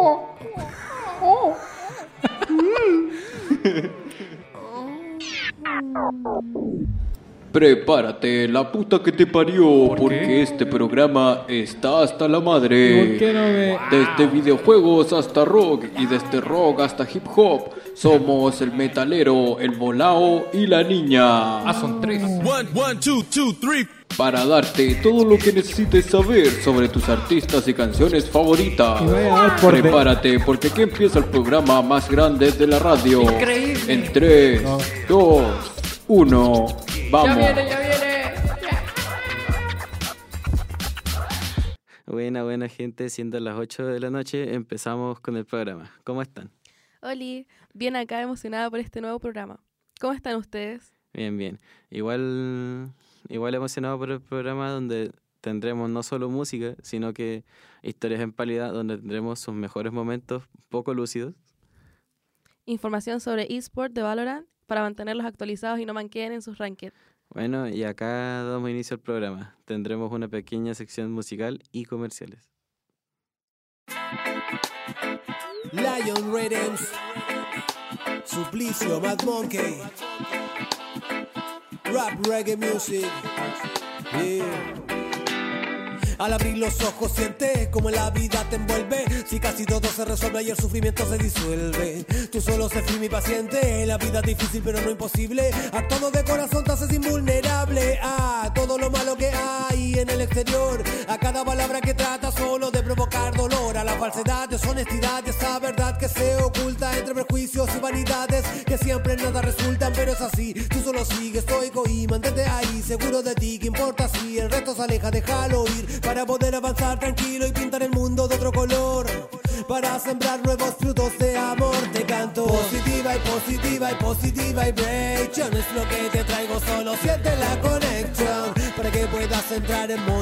Prepárate, la puta que te parió, porque este programa está hasta la madre. ¿Por qué no me.? Desde videojuegos hasta rock y desde rock hasta hip hop, somos el metalero, el volao y la niña. Ah, son tres. One, one, two, two, three. Para darte todo lo que necesites saber sobre tus artistas y canciones favoritas. De- Prepárate, porque aquí empieza el programa más grande de la radio. Increíble. En 3, 2, 1, vamos. Ya viene, ya viene. Buena, buena gente, siendo las 8 de la noche, empezamos con el programa. ¿Cómo están? Oli, bien acá emocionada por este nuevo programa. ¿Cómo están ustedes? Bien, bien. Igual, igual emocionado por el programa donde tendremos no solo música, sino que historias en pálida, donde tendremos sus mejores momentos poco lúcidos. Información sobre eSport de Valorant para mantenerlos actualizados y no manqueen en sus rankings. Bueno, y acá damos inicio al programa. Tendremos una pequeña sección musical y comerciales. Lion Rhythms. Suplicio, Mad Monkey. Rap reggae music. Al abrir los ojos sientes como la vida te envuelve. Si casi todo se resuelve y el sufrimiento se disuelve. Tú solo sé firme y paciente. La vida es difícil pero no imposible. A todo de corazón te haces invulnerable. A todo lo malo que hay en el exterior. A cada palabra que trata solo de provocar dolor. A la falsedad, deshonestidad esa verdad que se oculta Entre prejuicios y vanidades ahí Seguro de ti, que importa si el resto se aleja, déjalo ir. Para poder avanzar tranquilo y pintar el mundo de otro color. Para sembrar nuevos frutos de amor Te canto. Positiva y positiva y positiva vibration Es lo que te traigo, solo siente la conexión. Para que puedas entrar en modo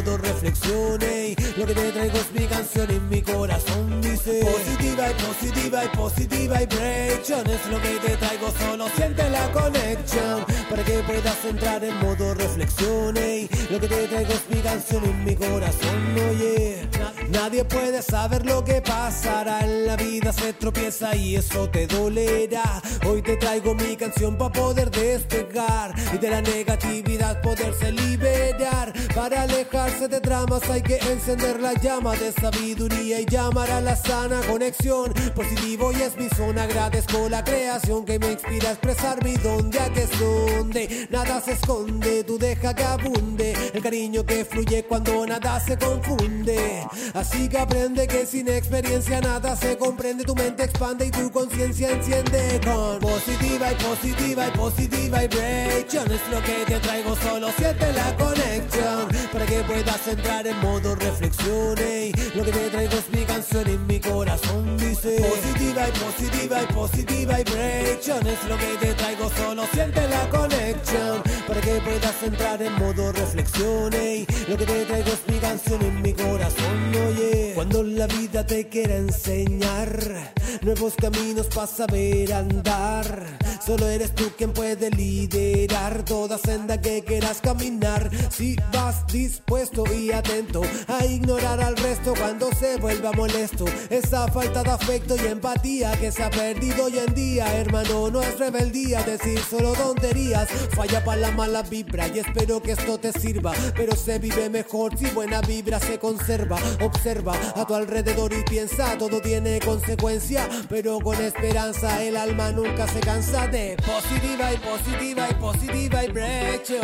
Lo que te traigo es mi canción y mi corazón dice Positiva y positiva y positiva vibration Es lo que te traigo, solo siente la conexión Para que puedas entrar en modo reflexión ey. Lo que te traigo es mi canción y mi corazón, oye Nadie puede saber lo que pasará en la vida se tropieza y eso te dolerá Hoy te traigo mi canción para poder despegar Y de la negatividad poderse liberar Para alejarse de dramas hay que encender la llama de sabiduría Y llamar a la sana conexión. Positivo y es mi zona Agradezco la creación que me inspira a expresar mi don Ya que es donde nada se esconde Tú deja que abunde. El cariño que fluye cuando nada se confunde. Así que aprende que sin experiencia nada se comprende. Tu mente expande y tu conciencia enciende. Con positiva y positiva y positiva vibration Es lo que te traigo, solo siente la conexión. Para que puedas en modo reflexión ey. Lo que te traigo es mi canción y mi corazón dice Positiva y positiva y positiva vibration Es lo que te traigo, solo siente la conexión Para que puedas entrar en modo reflexión ey. Lo que te traigo es mi canción y mi corazón, oye. Cuando la vida te quiera enseñar Nuevos caminos para saber andar. Solo eres tú quien puede liderar Toda senda que quieras caminar. Si vas dispuesto y atento A ignorar al resto cuando se vuelva molesto Esa falta de afecto y empatía que se ha perdido hoy en día. Hermano, no es rebeldía decir solo tonterías. Falla para la mala vibra y espero que esto te sirva. Pero se vive mejor si buena vibra se conserva. Observa a tu alrededor y piensa Todo tiene consecuencia. Pero con esperanza el alma nunca se cansa de Positiva y positiva y positiva vibration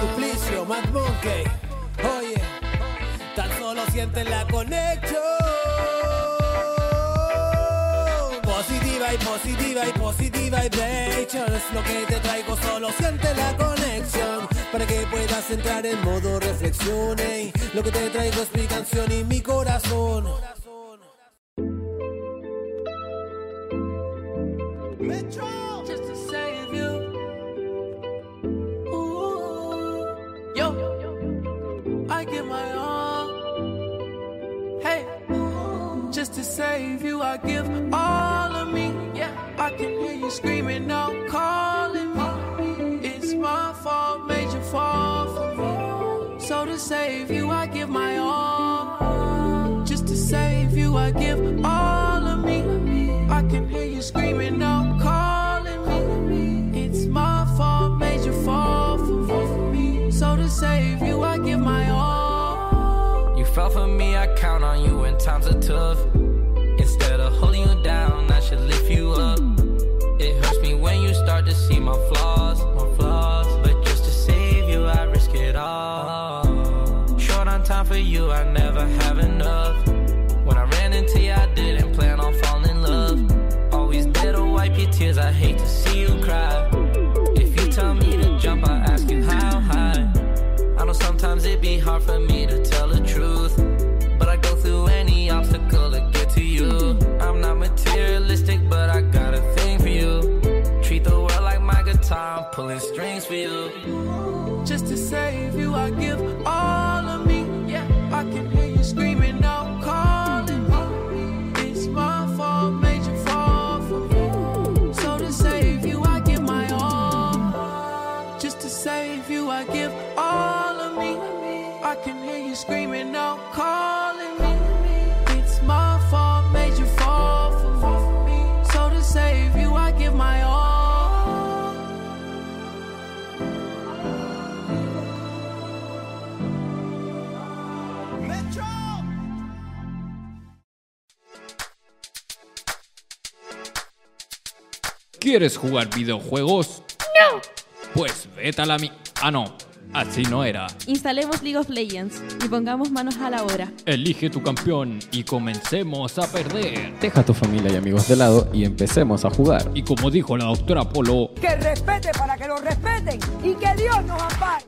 Suplicio, Mad Monkey. Oye, tan solo siente la conexión Positiva y positiva y positiva vibration Es lo que te traigo, solo siente la conexión Para que puedas entrar en modo reflexión. Lo que te traigo es mi canción y mi corazón. Just to save you. Ooh, yo, I give my all. Hey, just to save you, I give all I can hear you screaming out, calling me. It's my fault, made you fall for me. So to save you, I give my all. Just to save you, I give all of me. I can hear you screaming out, calling me. It's my fault, made you fall for me. So to save you, I give my all. You fell for me, I count on you when times are tough. Instead of holding you my flaws, my flaws. But just to save you, I risk it all. Short on time for you, I never have enough. When I ran into you, I didn't plan on falling in love. Always there to wipe your tears, I hate to see you cry. If you tell me to jump, I ask you how high. I know sometimes it'd be hard for me Just to save you, I give all of me. Yeah, I can ¿Quieres jugar videojuegos? No. Pues vete a la mi... Ah, no. Así no era. Instalemos League of Legends y pongamos manos a la obra. Elige tu campeón y comencemos a perder. Deja a tu familia y amigos de lado y empecemos a jugar. Y como dijo la doctora Polo, que respete para que lo respeten y que Dios nos ampare.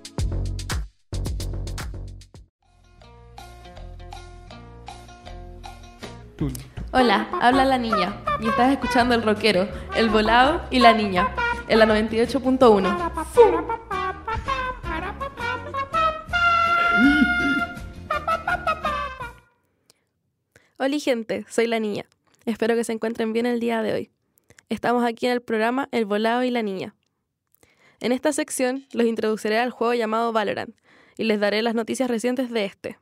Hola, habla la niña y estás escuchando el rockero, el volado y la niña en la 98.1. Hola gente, soy la niña. Espero que se encuentren bien el día de hoy. Estamos aquí en el programa El volado y la niña. En esta sección los introduciré al juego llamado Valorant y les daré las noticias recientes de este.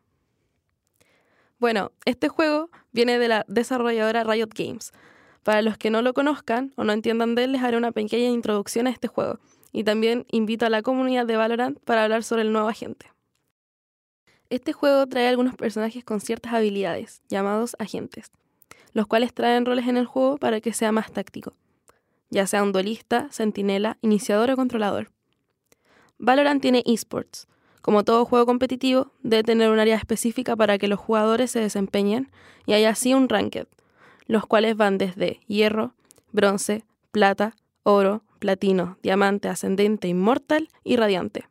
Bueno, este juego viene de la desarrolladora Riot Games. Para los que no lo conozcan o no entiendan de él, les haré una pequeña introducción a este juego y también invito a la comunidad de Valorant para hablar sobre el nuevo agente. Este juego trae algunos personajes con ciertas habilidades, llamados agentes, los cuales traen roles en el juego para que sea más táctico, ya sea un duelista, centinela, iniciador o controlador. Valorant tiene esports, como todo juego competitivo, debe tener un área específica para que los jugadores se desempeñen y hay así un ranked, los cuales van desde hierro, bronce, plata, oro, platino, diamante, ascendente, inmortal y radiante.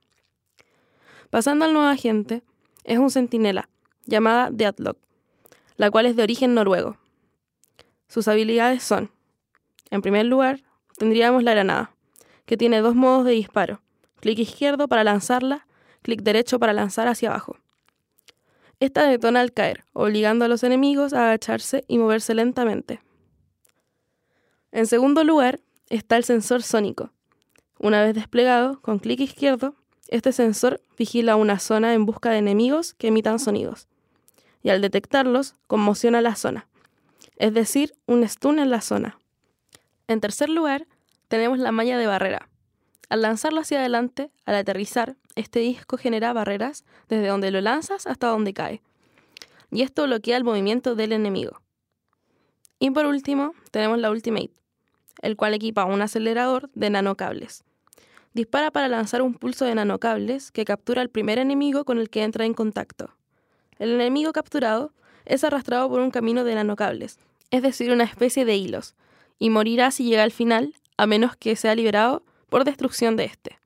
Pasando al nuevo agente, es un centinela, llamada Deathlock, la cual es de origen noruego. Sus habilidades son, en primer lugar, tendríamos la granada, que tiene dos modos de disparo, clic izquierdo para lanzarla clic derecho para lanzar hacia abajo. Esta detona al caer, obligando a los enemigos a agacharse y moverse lentamente. En segundo lugar está el sensor sónico. Una vez desplegado, con clic izquierdo, este sensor vigila una zona en busca de enemigos que emitan sonidos. Y al detectarlos, conmociona la zona. Es decir, un stun en la zona. En tercer lugar, tenemos la malla de barrera. Al lanzarlo hacia adelante, al aterrizar, este disco genera barreras desde donde lo lanzas hasta donde cae. Y esto bloquea el movimiento del enemigo. Y por último, tenemos la Ultimate, el cual equipa un acelerador de nanocables. Dispara para lanzar un pulso de nanocables que captura al primer enemigo con el que entra en contacto. El enemigo capturado es arrastrado por un camino de nanocables, es decir, una especie de hilos, y morirá si llega al final, a menos que sea liberado por destrucción de este.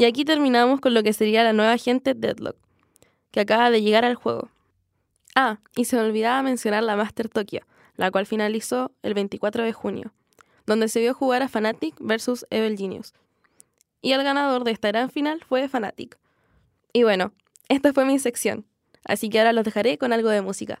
Y aquí terminamos con lo que sería la nueva agente Deadlock, que acaba de llegar al juego. Ah, y se me olvidaba mencionar la Master Tokyo, la cual finalizó el 24 de junio, donde se vio jugar a Fnatic versus Evil Genius. Y el ganador de esta gran final fue Fnatic. Y bueno, esta fue mi sección, así que ahora los dejaré con algo de música.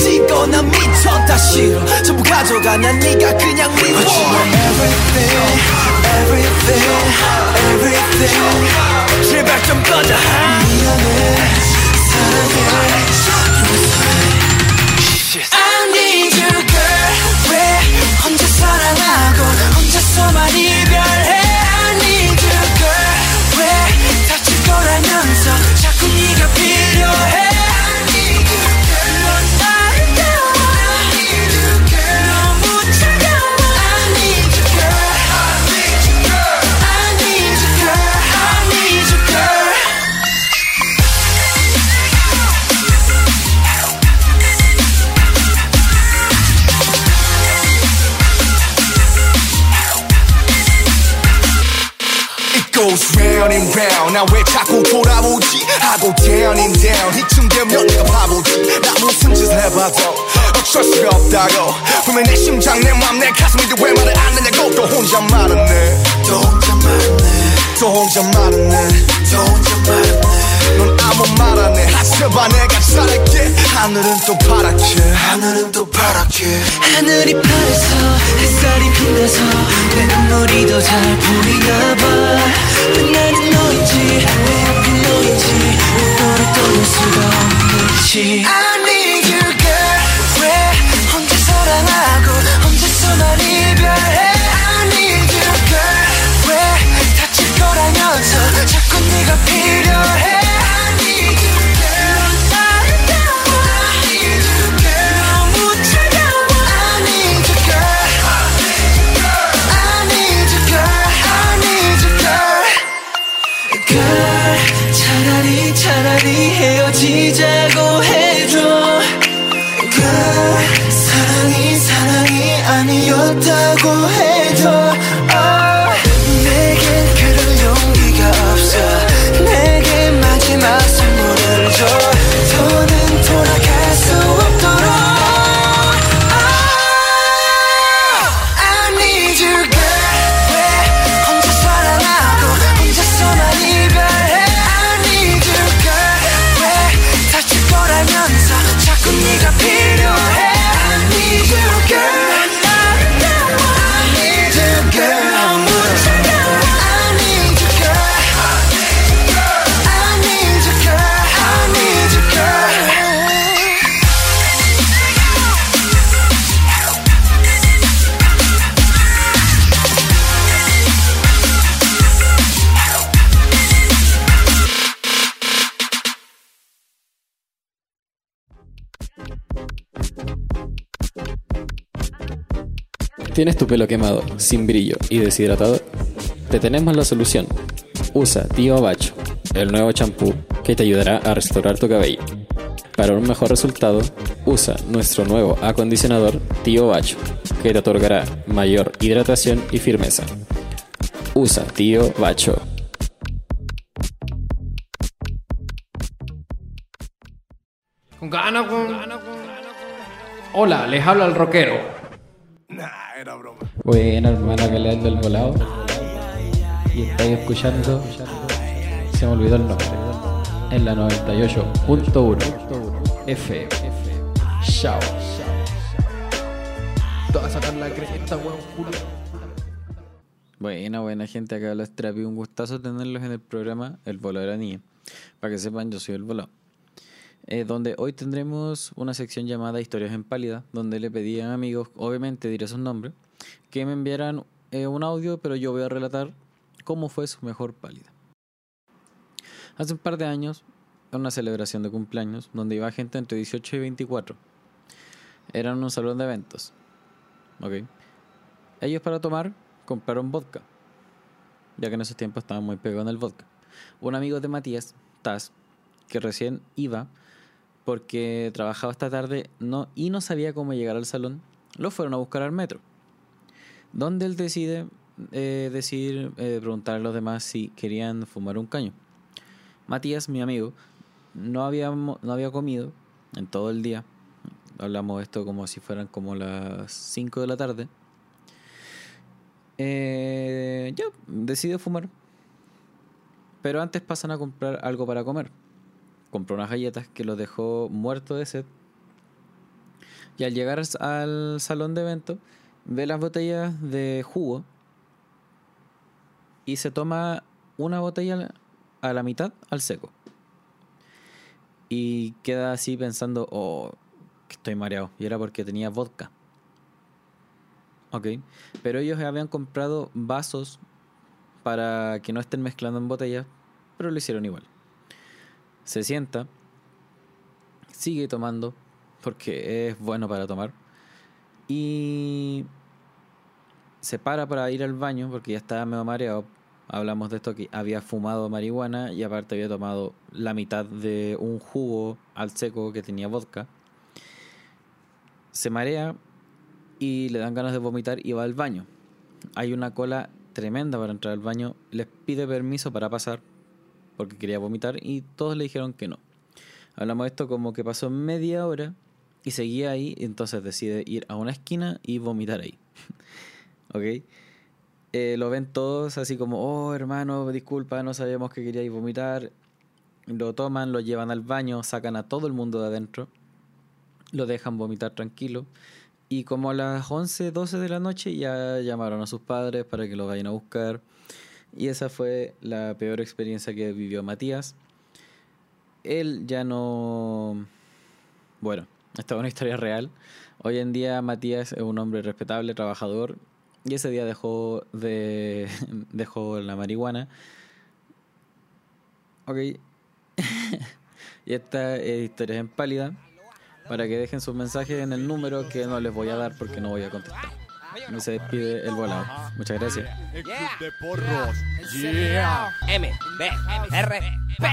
찢고 난 미쳐 다 싫어 전부 가져가 난 네가 그냥 미워 But you are everything everything everything 제발 좀 꺼져 미안해 사랑해 I need you girl 왜 혼자 사랑하고 혼자서만 이별해 I need you girl 왜 다칠 거라면서 가 없다고 분명 내 심장 내 맘 내 가슴인데 왜 말을 안 하냐고. 또 혼자 말았네. 또 혼자 말았네. 또 혼자 말았네. 또 혼자 말았네. 넌 아무 말 안 해. 하셔봐 내가 잘할게. 하늘은 또 파랗게. 하늘은 또 파랗게. 하늘이 파래서 햇살이 빛나서 내 눈물이 더 잘 보이나 봐왜 나는 너인지 왜 하필 너인지 너를 떠날 수가 없는지 need your help. ¿Tienes tu pelo quemado, sin brillo y deshidratado? Te tenemos la solución. Usa Tío Bacho, el nuevo champú que te ayudará a restaurar tu cabello. Para un mejor resultado, usa nuestro nuevo acondicionador Tío Bacho, que te otorgará mayor hidratación y firmeza. Usa Tío Bacho. Con ganas, con... Hola, les habla el rockero. Buena hermano que le del volado. Y estáis escuchando. Se me olvidó el nombre. En la 98.1 FM. Chao. Te vas a sacar la cresta, weón, culo. Buena, buena gente, acá los Trapi, un gustazo tenerlos en el programa El Volado de la Niña. Para que sepan, yo soy el volado. Eh, donde hoy tendremos una sección llamada Historias en Pálida, donde le pedí a amigos, obviamente diré sus nombres, que me enviaran eh, un audio, pero yo voy a relatar cómo fue su mejor pálida. Hace un par de años, en una celebración de cumpleaños, donde iba gente entre 18 y 24. Era en un salón de eventos. ¿Ok? Ellos para tomar compraron vodka, ya que en esos tiempos estaban muy pegados en el vodka. Un amigo de Matías, Taz, que recién iba porque trabajaba esta tarde no, y no sabía cómo llegar al salón, lo fueron a buscar al metro. Donde él decide eh, decir, eh, preguntar a los demás si querían fumar un caño. Matías, mi amigo, no había, no había comido en todo el día. Hablamos esto como si fueran como las 5 de la tarde. Eh, ya, decide fumar. Pero antes pasan a comprar algo para comer. Compró unas galletas que los dejó muerto de sed. Y al llegar al salón de evento, ve las botellas de jugo y se toma una botella a la mitad al seco. Y queda así pensando, oh, que estoy mareado. Y era porque tenía vodka. Ok. Pero ellos habían comprado vasos para que no estén mezclando en botellas, pero lo hicieron igual. Se sienta, sigue tomando, porque es bueno para tomar. Y se para para ir al baño, porque ya estaba medio mareado. Hablamos de esto que había fumado marihuana y aparte había tomado la mitad de un jugo al seco que tenía vodka. Se marea y le dan ganas de vomitar y va al baño. Hay una cola tremenda para entrar al baño. Les pide permiso para pasar porque quería vomitar y todos le dijeron que no. Hablamos de esto como que pasó media hora y seguía ahí, entonces decide ir a una esquina y vomitar ahí. ¿Ok? Eh, lo ven todos así como, oh hermano, disculpa, no sabíamos que queríais vomitar. Lo toman, lo llevan al baño, sacan a todo el mundo de adentro, lo dejan vomitar tranquilo. Y como a las 11, 12 de la noche ya llamaron a sus padres para que lo vayan a buscar. Y esa fue la peor experiencia que vivió Matías. Él ya no... Bueno, esta es una historia real. Hoy en día Matías es un hombre respetable, trabajador, y ese día dejó de dejó la marihuana. Ok. y esta es historia en pálida. Para que dejen sus mensajes en el número que no les voy a dar porque no voy a contestar. Y se despide el volado. Muchas gracias. El club de porros. Yeah. M, B, R, P.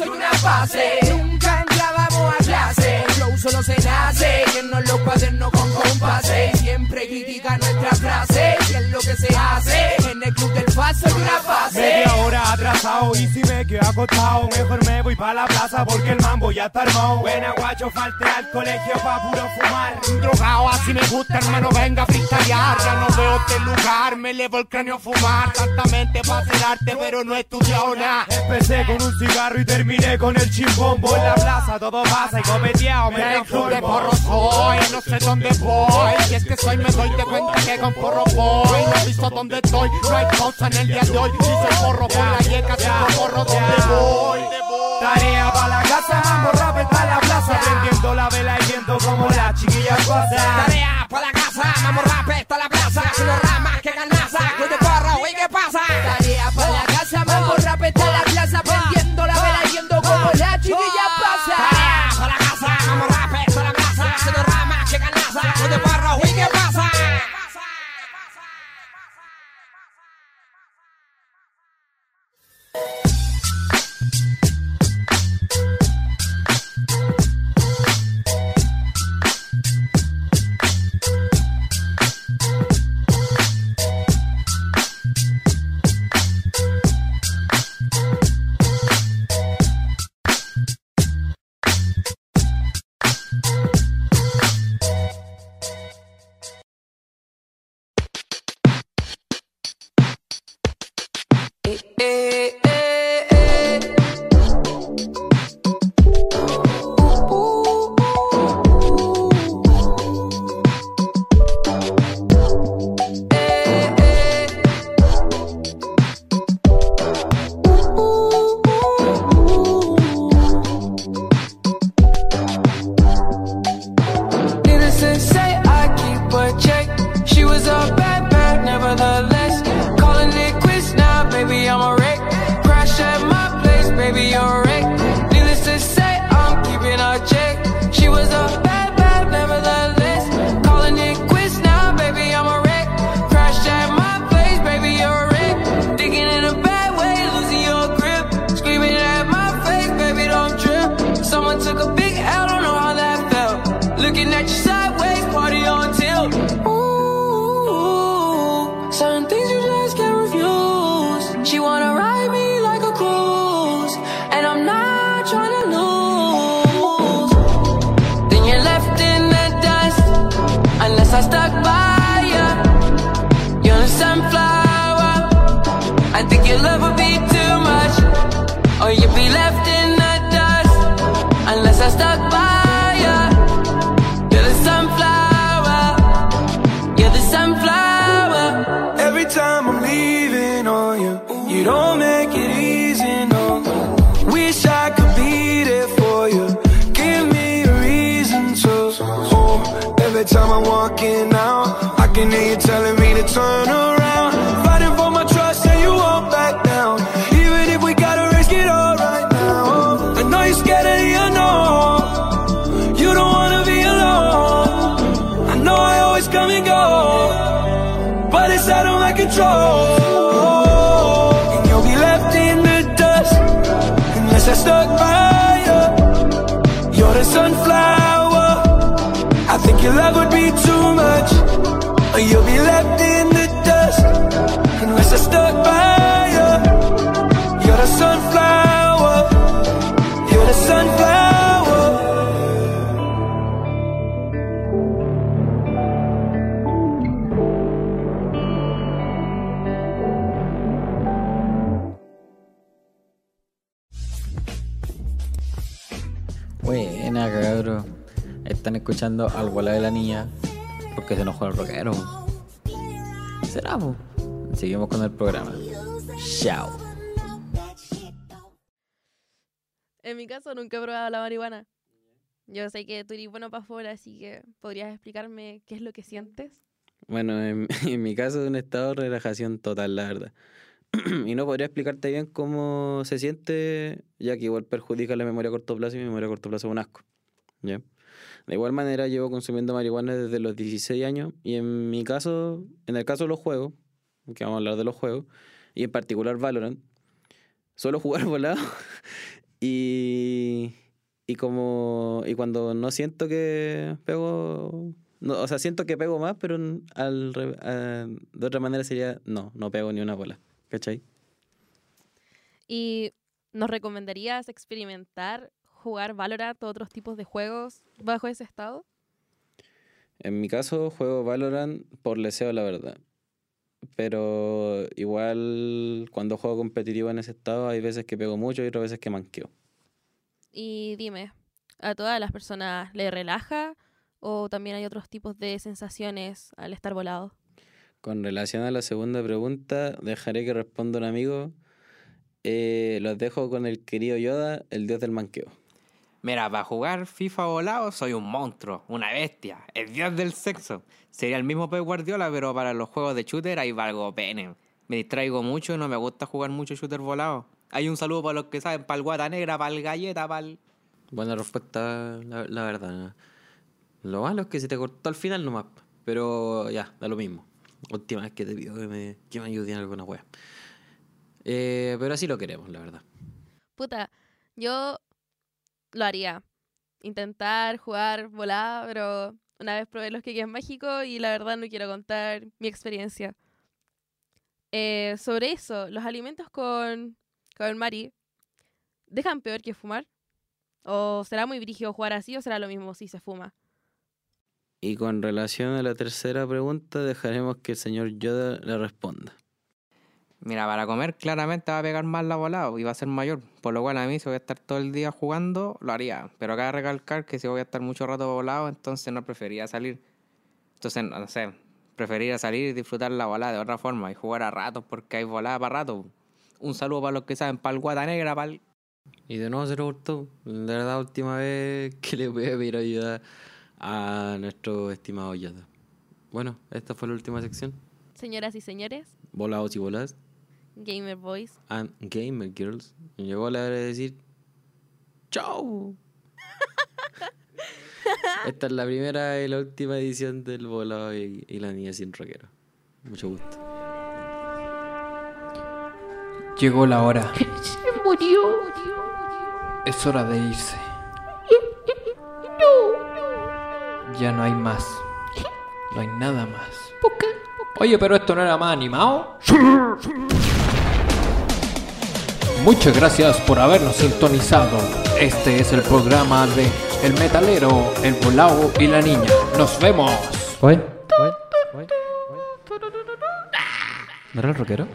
club del paso y una fase. Nunca entrábamos a clase, con flow solo se nace. Lleno los cuadernos con compases. Siempre critican nuestra frase, y es lo que se hace. En el club del paso y una fase. Media hora atrasado y si me quedo acostado Mejor me voy pa' la plaza porque el mambo ya está armado Buena guacho, falte al colegio pa' puro fumar Drogado así me gusta, hermano, venga a freestylear. Ya no veo este lugar, me elevo el cráneo a fumar. Tantamente pa' hacer arte, pero no he estudiado nada. Empecé con un cigarro y terminé con el chimbombo En la plaza todo pasa y copeteado me club de porro soy, no sé dónde voy. Y es que soy, me doy de cuenta que con porro voy. No he visto dónde estoy, no hay pausa en el día de hoy. Si soy porro por la yeca, si no porro, ¿dónde voy? Tarea pa' la casa, rap está en la plaza Prendiendo la vela y viendo como las chiquillas pasan Tarea para la casa, vamos rap, está la plaza. Si no ramas que ganaza, club de porro, ¿y qué pasa? Tarea para la casa, rap está en la plaza, prendiendo la vela y viendo como la chiquilla pasa. Tarea para la casa, vamos rap, está la plaza. Si no ramas que ganaza, club de porro, ¿y qué pasa? unless I stuck by ya. You're the sunflower. You're the sunflower. Every time I'm leaving on you You don't make it easy, no. Wish I could be there for you. Give me a reason to. Oh, every time I'm walking out, I can hear you telling me to turn control. And you'll be left in the dust unless I stuck by you. You're the sunflower. I think your love would be too escuchando al volar de la niña porque se enojó el rockero. ¿Será, po? Seguimos con el programa. Chao. En mi caso nunca he probado la marihuana. Yo sé que tú eres bueno para afuera, así que podrías explicarme qué es lo que sientes. Bueno, en, en mi caso es un estado de relajación total, la verdad. y no podría explicarte bien cómo se siente, ya que igual perjudica la memoria a corto plazo y mi memoria a corto plazo es un asco. ¿ya? De igual manera, llevo consumiendo marihuana desde los 16 años y en mi caso, en el caso de los juegos, que vamos a hablar de los juegos, y en particular Valorant, suelo jugar volado y, y como y cuando no siento que pego, no, o sea, siento que pego más, pero al, de otra manera sería, no, no pego ni una bola, ¿cachai? ¿Y nos recomendarías experimentar jugar Valorant o otros tipos de juegos bajo ese estado? En mi caso, juego Valorant por deseo, la verdad. Pero igual cuando juego competitivo en ese estado hay veces que pego mucho y otras veces que manqueo. Y dime, ¿a todas las personas le relaja o también hay otros tipos de sensaciones al estar volado? Con relación a la segunda pregunta, dejaré que responda un amigo. Eh, los dejo con el querido Yoda, el dios del manqueo. Mira, para jugar FIFA volado soy un monstruo, una bestia, el dios del sexo. Sería el mismo Pep Guardiola, pero para los juegos de shooter ahí valgo pene. Me distraigo mucho y no me gusta jugar mucho shooter volado. Hay un saludo para los que saben, para el guata negra, para el galleta, para el... Buena respuesta, la, la verdad. Lo malo es que se te cortó al final nomás. Pero ya, da lo mismo. Última vez que te pido que me, que me ayudes en alguna wea. Eh, pero así lo queremos, la verdad. Puta, yo lo haría. Intentar jugar volada, pero una vez probé los que en México y la verdad no quiero contar mi experiencia. Eh, sobre eso, los alimentos con, con Mari, ¿dejan peor que fumar? ¿O será muy brígido jugar así o será lo mismo si se fuma? Y con relación a la tercera pregunta, dejaremos que el señor Yoda le responda. Mira, para comer claramente va a pegar más la volada y va a ser mayor. Por lo cual a mí si voy a estar todo el día jugando, lo haría. Pero acaba de recalcar que si voy a estar mucho rato volado, entonces no preferiría salir. Entonces, no sé, preferiría salir y disfrutar la volada de otra forma y jugar a ratos porque hay volada para rato. Un saludo para los que saben, para el guata negra, para el... Y de nuevo se lo gustó. La verdad, última vez que le voy a pedir ayuda a nuestro estimado Yoda. Bueno, esta fue la última sección. Señoras y señores, Volados y voladas. Gamer Boys, And Gamer Girls. Y llegó la hora de decir ¡Chao! Esta es la primera y la última edición del Volado y, y la niña sin rockero. Mucho gusto. Llegó la hora. Se murió. Es hora de irse. Ya no hay más. No hay nada más. Oye, pero esto no era más animado. Muchas gracias por habernos sintonizado. Este es el programa de El Metalero, El Volao y la Niña. Nos vemos. Oye, oye, oye. ¿No era el rockero?